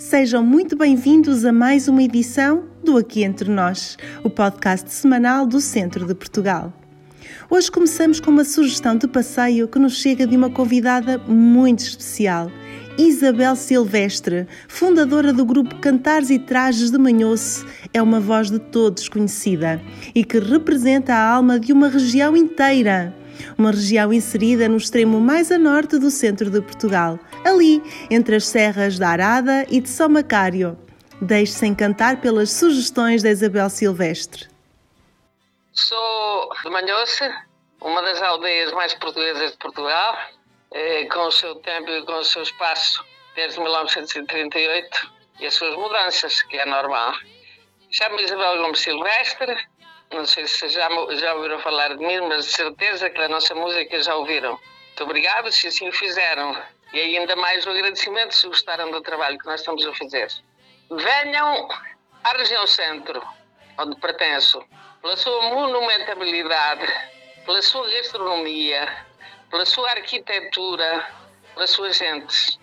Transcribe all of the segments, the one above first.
Sejam muito bem-vindos a mais uma edição do Aqui Entre Nós, o podcast semanal do Centro de Portugal. Hoje começamos com uma sugestão de passeio que nos chega de uma convidada muito especial, Isabel Silvestre, fundadora do grupo Cantares e Trajes de Manhoço, é uma voz de todos conhecida e que representa a alma de uma região inteira uma região inserida no extremo mais a norte do centro de Portugal, ali entre as serras da Arada e de São Macário. Deixe-se encantar pelas sugestões da Isabel Silvestre. Sou de Manhoce, uma das aldeias mais portuguesas de Portugal, eh, com o seu tempo e com o seu espaço desde 1938 e as suas mudanças, que é normal. Chamo-me Isabel Gomes Silvestre, não sei se já, já ouviram falar de mim, mas de certeza que a nossa música já ouviram. Muito obrigado se assim o fizeram. E ainda mais o agradecimento se gostaram do trabalho que nós estamos a fazer. Venham à região centro, onde pertenço, pela sua monumentabilidade, pela sua gastronomia, pela sua arquitetura, pelas suas gentes.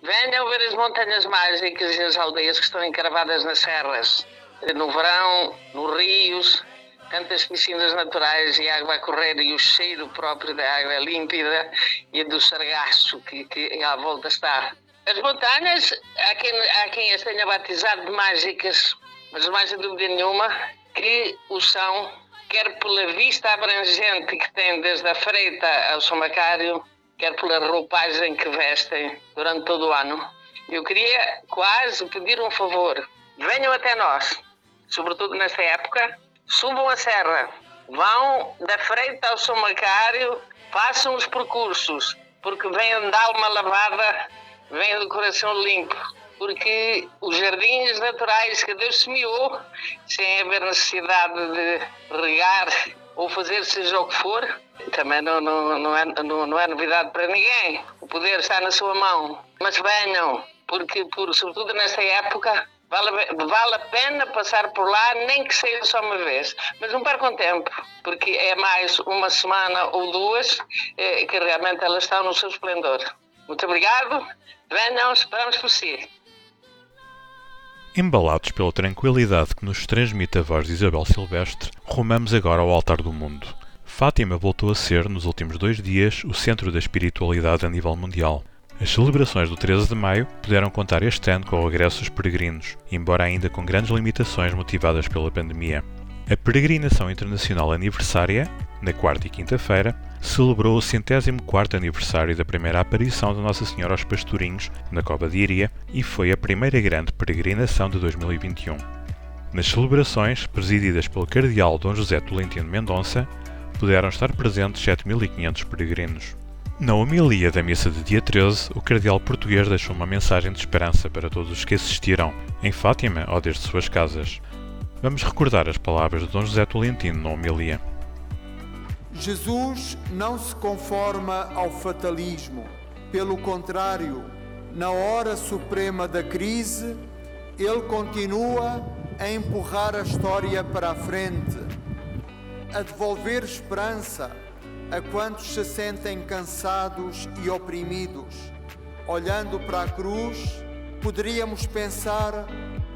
Venham ver as montanhas mágicas e as aldeias que estão encravadas nas serras, no verão, nos rios, tantas piscinas naturais e água a correr e o cheiro próprio da água límpida e do sargaço que, que à volta está. As montanhas, há quem, há quem as tenha batizado de mágicas, mas não há dúvida nenhuma que o são, quer pela vista abrangente que tem desde a Freita ao São Macário, quer pela roupagem que vestem durante todo o ano. Eu queria quase pedir um favor. Venham até nós, sobretudo nesta época, subam a serra, vão da Freita ao São Macário, façam os percursos, porque vêm de alma lavada, vêm do coração limpo. Porque os jardins naturais que Deus semeou, sem haver necessidade de regar ou fazer seja o que for, também não, não, não, é, não, não é novidade para ninguém. O poder está na sua mão. Mas venham, porque, por, sobretudo nesta época, Vale, vale a pena passar por lá, nem que seja só uma vez. Mas não percam tempo, porque é mais uma semana ou duas é, que realmente elas estão no seu esplendor. Muito obrigado. Venham, esperamos por si. Embalados pela tranquilidade que nos transmite a voz de Isabel Silvestre, rumamos agora ao altar do mundo. Fátima voltou a ser, nos últimos dois dias, o centro da espiritualidade a nível mundial. As celebrações do 13 de maio puderam contar este ano com o regresso dos peregrinos, embora ainda com grandes limitações motivadas pela pandemia. A peregrinação internacional aniversária, na quarta e quinta-feira, celebrou o centésimo quarto aniversário da primeira aparição de Nossa Senhora aos Pastorinhos, na Cova de Iria, e foi a primeira grande peregrinação de 2021. Nas celebrações, presididas pelo cardeal Dom José Tolentino Mendonça, puderam estar presentes 7.500 peregrinos. Na homilia da missa de dia 13, o cardeal português deixou uma mensagem de esperança para todos os que assistiram, em Fátima ou desde suas casas. Vamos recordar as palavras de Dom José Tolentino na homilia. Jesus não se conforma ao fatalismo. Pelo contrário, na hora suprema da crise, ele continua a empurrar a história para a frente, a devolver esperança a quantos se sentem cansados e oprimidos. Olhando para a cruz, poderíamos pensar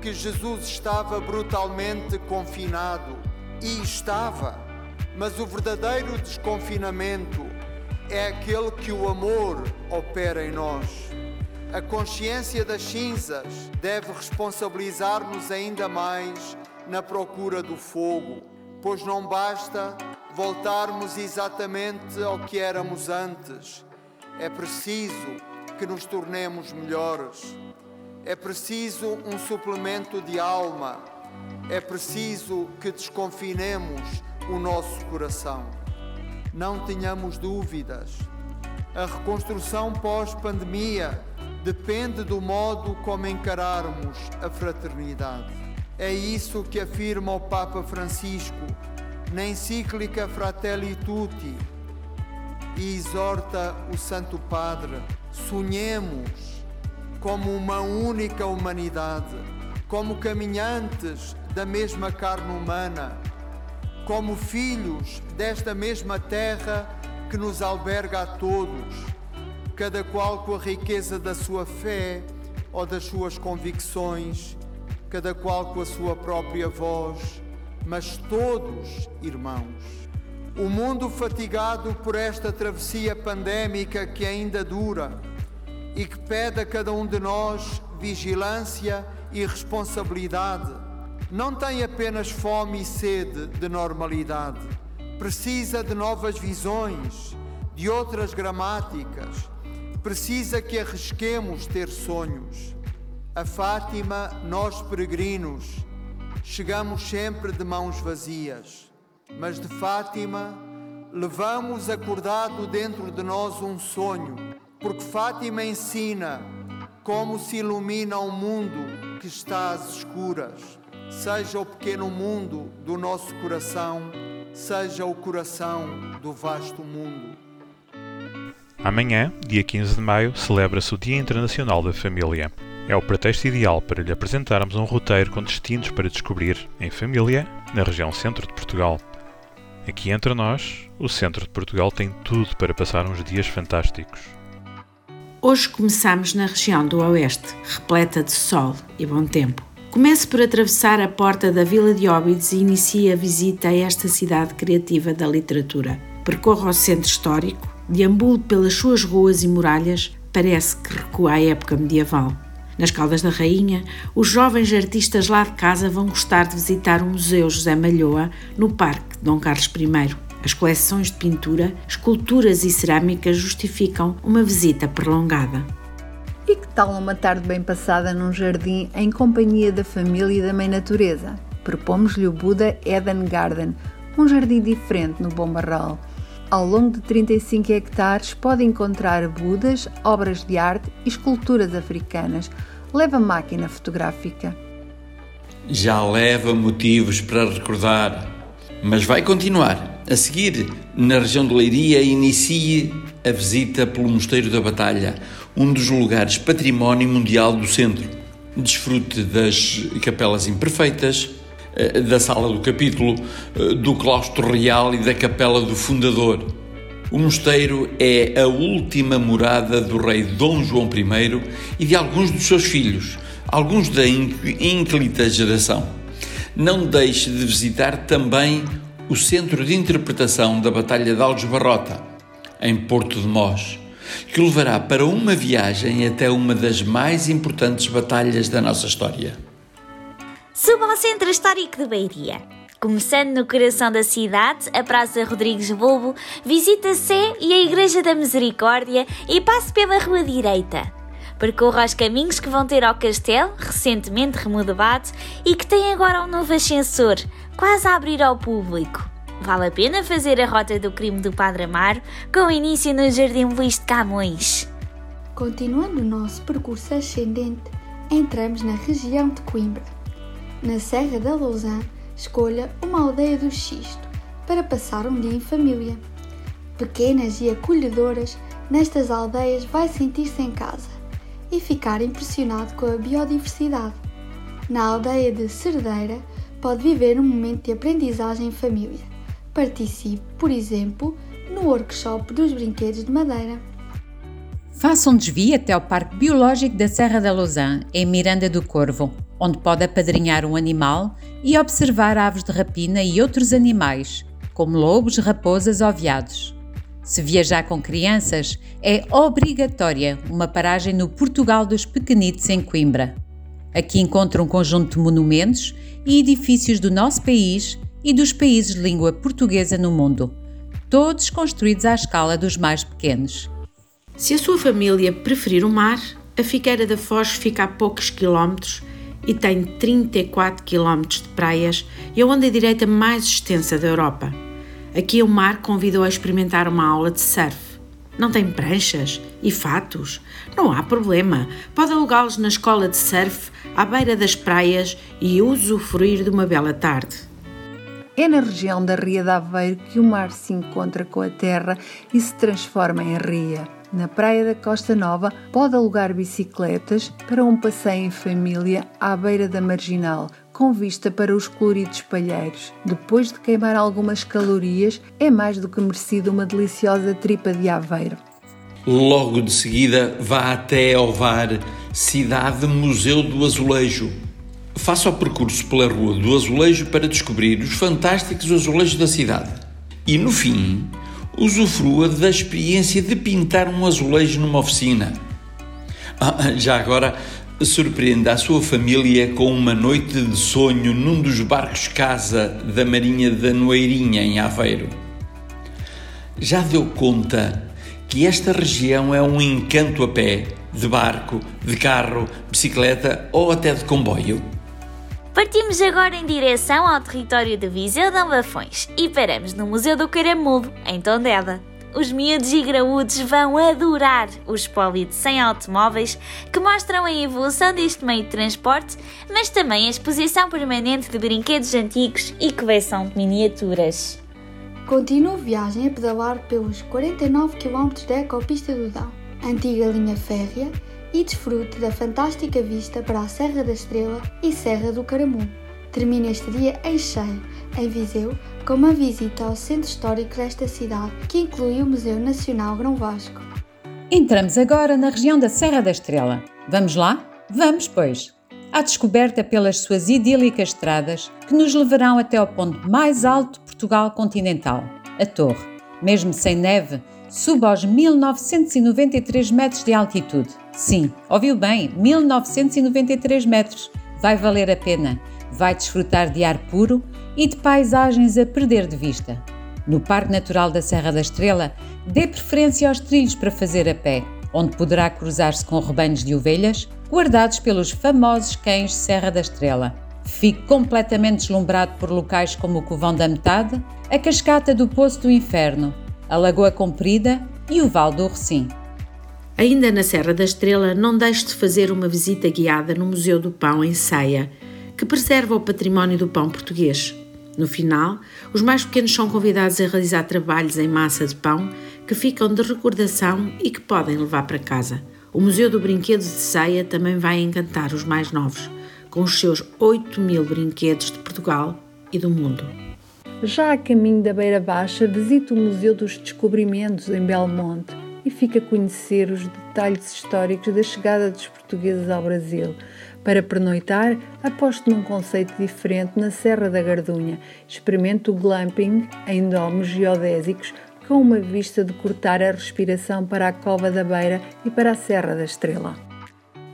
que Jesus estava brutalmente confinado. E estava, mas o verdadeiro desconfinamento é aquele que o amor opera em nós. A consciência das cinzas deve responsabilizar-nos ainda mais na procura do fogo, pois não basta voltarmos exatamente ao que éramos antes. É preciso que nos tornemos melhores. É preciso um suplemento de alma. É preciso que desconfinemos o nosso coração. Não tenhamos dúvidas. A reconstrução pós-pandemia depende do modo como encararmos a fraternidade. É isso que afirma o Papa Francisco na encíclica Fratelli Tutti e exorta o Santo Padre: sonhemos como uma única humanidade, como caminhantes da mesma carne humana, como filhos desta mesma terra que nos alberga a todos, cada qual com a riqueza da sua fé ou das suas convicções, cada qual com a sua própria voz, mas todos irmãos. O mundo fatigado por esta travessia pandémica que ainda dura e que pede a cada um de nós vigilância e responsabilidade, não tem apenas fome e sede de normalidade, precisa de novas visões, de outras gramáticas, precisa que arrisquemos ter sonhos. A Fátima, nós peregrinos, chegamos sempre de mãos vazias, mas de Fátima levamos acordado dentro de nós um sonho, porque Fátima ensina como se ilumina um mundo que está às escuras, seja o pequeno mundo do nosso coração, seja o coração do vasto mundo. Amanhã, dia 15 de maio, celebra-se o Dia Internacional da Família. É o pretexto ideal para lhe apresentarmos um roteiro com destinos para descobrir em família na região centro de Portugal. Aqui entre nós, o centro de Portugal tem tudo para passar uns dias fantásticos. Hoje começamos na região do Oeste, repleta de sol e bom tempo. Comece por atravessar a porta da Vila de Óbidos e inicie a visita a esta cidade criativa da literatura. Percorra o centro histórico, deambule pelas suas ruas e muralhas, parece que recua à época medieval. Nas Caldas da Rainha, os jovens artistas lá de casa vão gostar de visitar o Museu José Malhoa no Parque Dom Carlos I. As coleções de pintura, esculturas e cerâmicas justificam uma visita prolongada. E que tal uma tarde bem passada num jardim em companhia da família e da mãe natureza? Propomos-lhe o Buda Eden Garden, um jardim diferente no Bom Barral. Ao longo de 35 hectares pode encontrar Budas, obras de arte e esculturas africanas. Leva máquina fotográfica. Já leva motivos para recordar, mas vai continuar. A seguir, na região de Leiria, inicie a visita pelo Mosteiro da Batalha, um dos lugares património mundial do centro. Desfrute das capelas imperfeitas, da sala do capítulo, eh, do claustro real e da capela do fundador. O mosteiro é a última morada do rei Dom João I e de alguns dos seus filhos, alguns da ínclita geração. Não deixe de visitar também o centro de interpretação da Batalha de Alves Barrota, em Porto de Mós, que levará para uma viagem até uma das mais importantes batalhas da nossa história. Suba ao Centro Histórico de Beiria. Começando no coração da cidade, a Praça Rodrigues Bulbo, visita a Sé e a Igreja da Misericórdia e passe pela rua direita. Percorra os caminhos que vão ter ao castelo, recentemente remodelado, e que tem agora um novo ascensor, quase a abrir ao público. Vale a pena fazer a rota do crime do Padre Amaro, com início no Jardim Luís de Camões. Continuando o nosso percurso ascendente, entramos na região de Coimbra. Na Serra da Lousã, escolha uma aldeia do Xisto para passar um dia em família. Pequenas e acolhedoras, nestas aldeias vai sentir-se em casa e ficar impressionado com a biodiversidade. Na aldeia de Cerdeira, pode viver um momento de aprendizagem em família. Participe, por exemplo, no workshop dos brinquedos de madeira. Faça um desvio até ao Parque Biológico da Serra da Lousã, em Miranda do Corvo, onde pode apadrinhar um animal e observar aves de rapina e outros animais, como lobos, raposas ou veados. Se viajar com crianças, é obrigatória uma paragem no Portugal dos Pequenitos em Coimbra. Aqui encontra um conjunto de monumentos e edifícios do nosso país e dos países de língua portuguesa no mundo, todos construídos à escala dos mais pequenos. Se a sua família preferir o mar, a Figueira da Foz fica a poucos quilómetros e tem 34 quilómetros de praias e a onda direita mais extensa da Europa. Aqui o mar convidou a experimentar uma aula de surf. Não tem pranchas e fatos? Não há problema. Pode alugá-los na escola de surf, à beira das praias e usufruir de uma bela tarde. É na região da Ria de Aveiro que o mar se encontra com a terra e se transforma em ria. Na praia da Costa Nova, pode alugar bicicletas para um passeio em família à beira da marginal, com vista para os coloridos palheiros. Depois de queimar algumas calorias, é mais do que merecido uma deliciosa tripa de aveiro. Logo de seguida, vá até Ovar, cidade Museu do Azulejo. Faça o percurso pela Rua do Azulejo para descobrir os fantásticos azulejos da cidade. E no fim, usufrua da experiência de pintar um azulejo numa oficina. Ah, já agora, surpreenda a sua família com uma noite de sonho num dos barcos casa da Marinha da Noeirinha, em Aveiro. Já deu conta que esta região é um encanto a pé, de barco, de carro, bicicleta ou até de comboio? Partimos agora em direção ao território de Viseu de Albafões e paramos no Museu do Caramulo, em Tondela. Os miúdos e graúdos vão adorar o espólio 100 automóveis que mostram a evolução deste meio de transporte, mas também a exposição permanente de brinquedos antigos e coleção de miniaturas. Continuo viagem a pedalar pelos 49 km da Ecopista do Dão, antiga linha férrea, e desfrute da fantástica vista para a Serra da Estrela e Serra do Caramulo. Termina este dia em cheio, em Viseu, com uma visita ao centro histórico desta cidade, que inclui o Museu Nacional Grão Vasco. Entramos agora na região da Serra da Estrela. Vamos lá? Vamos, pois! À descoberta pelas suas idílicas estradas que nos levarão até ao ponto mais alto de Portugal continental, a Torre. Mesmo sem neve, suba aos 1993 metros de altitude. Sim, ouviu bem, 1993 metros. Vai valer a pena. Vai desfrutar de ar puro e de paisagens a perder de vista. No Parque Natural da Serra da Estrela, dê preferência aos trilhos para fazer a pé, onde poderá cruzar-se com rebanhos de ovelhas guardados pelos famosos cães Serra da Estrela. Fique completamente deslumbrado por locais como o Covão da Metade, a Cascata do Poço do Inferno, a Lagoa Comprida e o Val do Recim. Ainda na Serra da Estrela, não deixe de fazer uma visita guiada no Museu do Pão em Ceia, que preserva o património do pão português. No final, os mais pequenos são convidados a realizar trabalhos em massa de pão que ficam de recordação e que podem levar para casa. O Museu do Brinquedo de Ceia também vai encantar os mais novos, com os seus 8 mil brinquedos de Portugal e do mundo. Já a caminho da Beira Baixa, visita o Museu dos Descobrimentos em Belmonte e fica a conhecer os detalhes históricos da chegada dos portugueses ao Brasil. Para pernoitar, aposto num conceito diferente na Serra da Gardunha. Experimente o glamping em domos geodésicos com uma vista de cortar a respiração para a Cova da Beira e para a Serra da Estrela.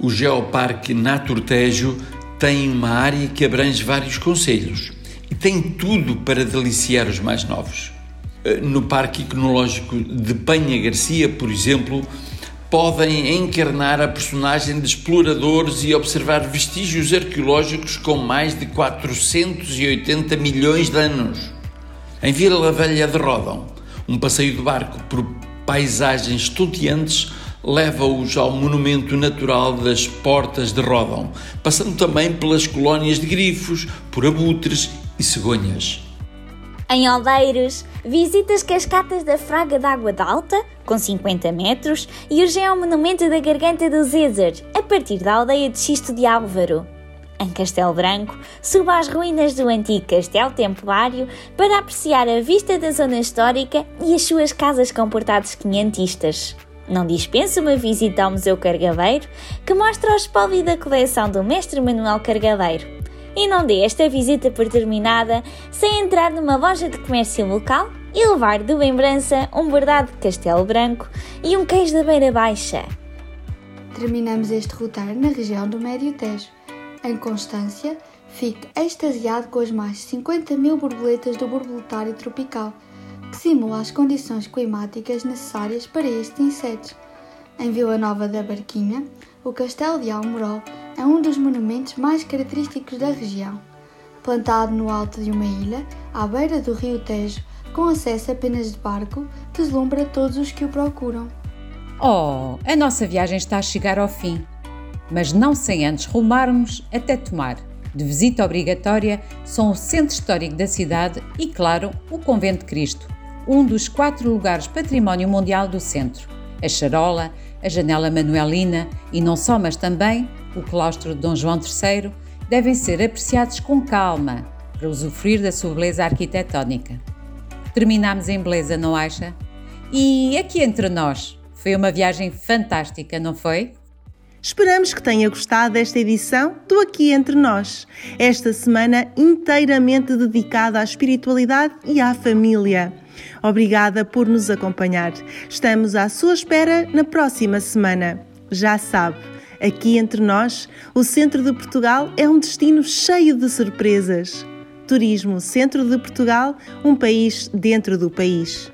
O Geoparque Naturtejo tem uma área que abrange vários conselhos e tem tudo para deliciar os mais novos. Eh, no Parque Ecológico de Penha Garcia, por exemplo, podem encarnar a personagem de exploradores e observar vestígios arqueológicos com mais de 480 milhões de anos. Em Vila Velha de Rodão, um passeio de barco por paisagens estonteantes leva-os ao monumento natural das Portas de Rodão, passando também pelas colónias de grifos, por abutres e cegonhas. Em Aldeiros, visita as cascatas da Fraga d'Água d'Alta, com 50 metros, e o Geomonumento da Garganta do Zézer, a partir da aldeia de Xisto de Álvaro. Em Castelo Branco, suba às ruínas do antigo Castelo Templário para apreciar a vista da zona histórica e as suas casas com portados quinhentistas. Não dispensa uma visita ao Museu Cargadeiro, que mostra o espólio da coleção do mestre Manuel Cargadeiro, e não dê esta visita por terminada sem entrar numa loja de comércio local e levar de lembrança um bordado de castelo branco e um queijo da beira baixa. Terminamos este roteiro na região do Médio Tejo. Em Constância, fique extasiado com as mais de 50 mil borboletas do borboletário tropical, que simula as condições climáticas necessárias para estes insetos. Em Vila Nova da Barquinha, o Castelo de Almorol é um dos monumentos mais característicos da região. Plantado no alto de uma ilha, à beira do rio Tejo, com acesso apenas de barco, deslumbra todos os que o procuram. Oh, a nossa viagem está a chegar ao fim, mas não sem antes rumarmos até Tomar. De visita obrigatória são o centro histórico da cidade e, claro, o Convento de Cristo, um dos quatro lugares património mundial do centro. A charola, a janela manuelina e não só, mas também o claustro de Dom João III, devem ser apreciados com calma para usufruir da sua beleza arquitetónica. Terminamos em beleza, não acha? E aqui entre nós, Foi uma viagem fantástica, não foi? Esperamos que tenha gostado desta edição do Aqui Entre Nós, esta semana inteiramente dedicada à espiritualidade e à família. Obrigada por nos acompanhar. Estamos à sua espera na próxima semana. Já sabe, aqui entre nós, o centro de Portugal é um destino cheio de surpresas. Turismo Centro de Portugal, um país dentro do país.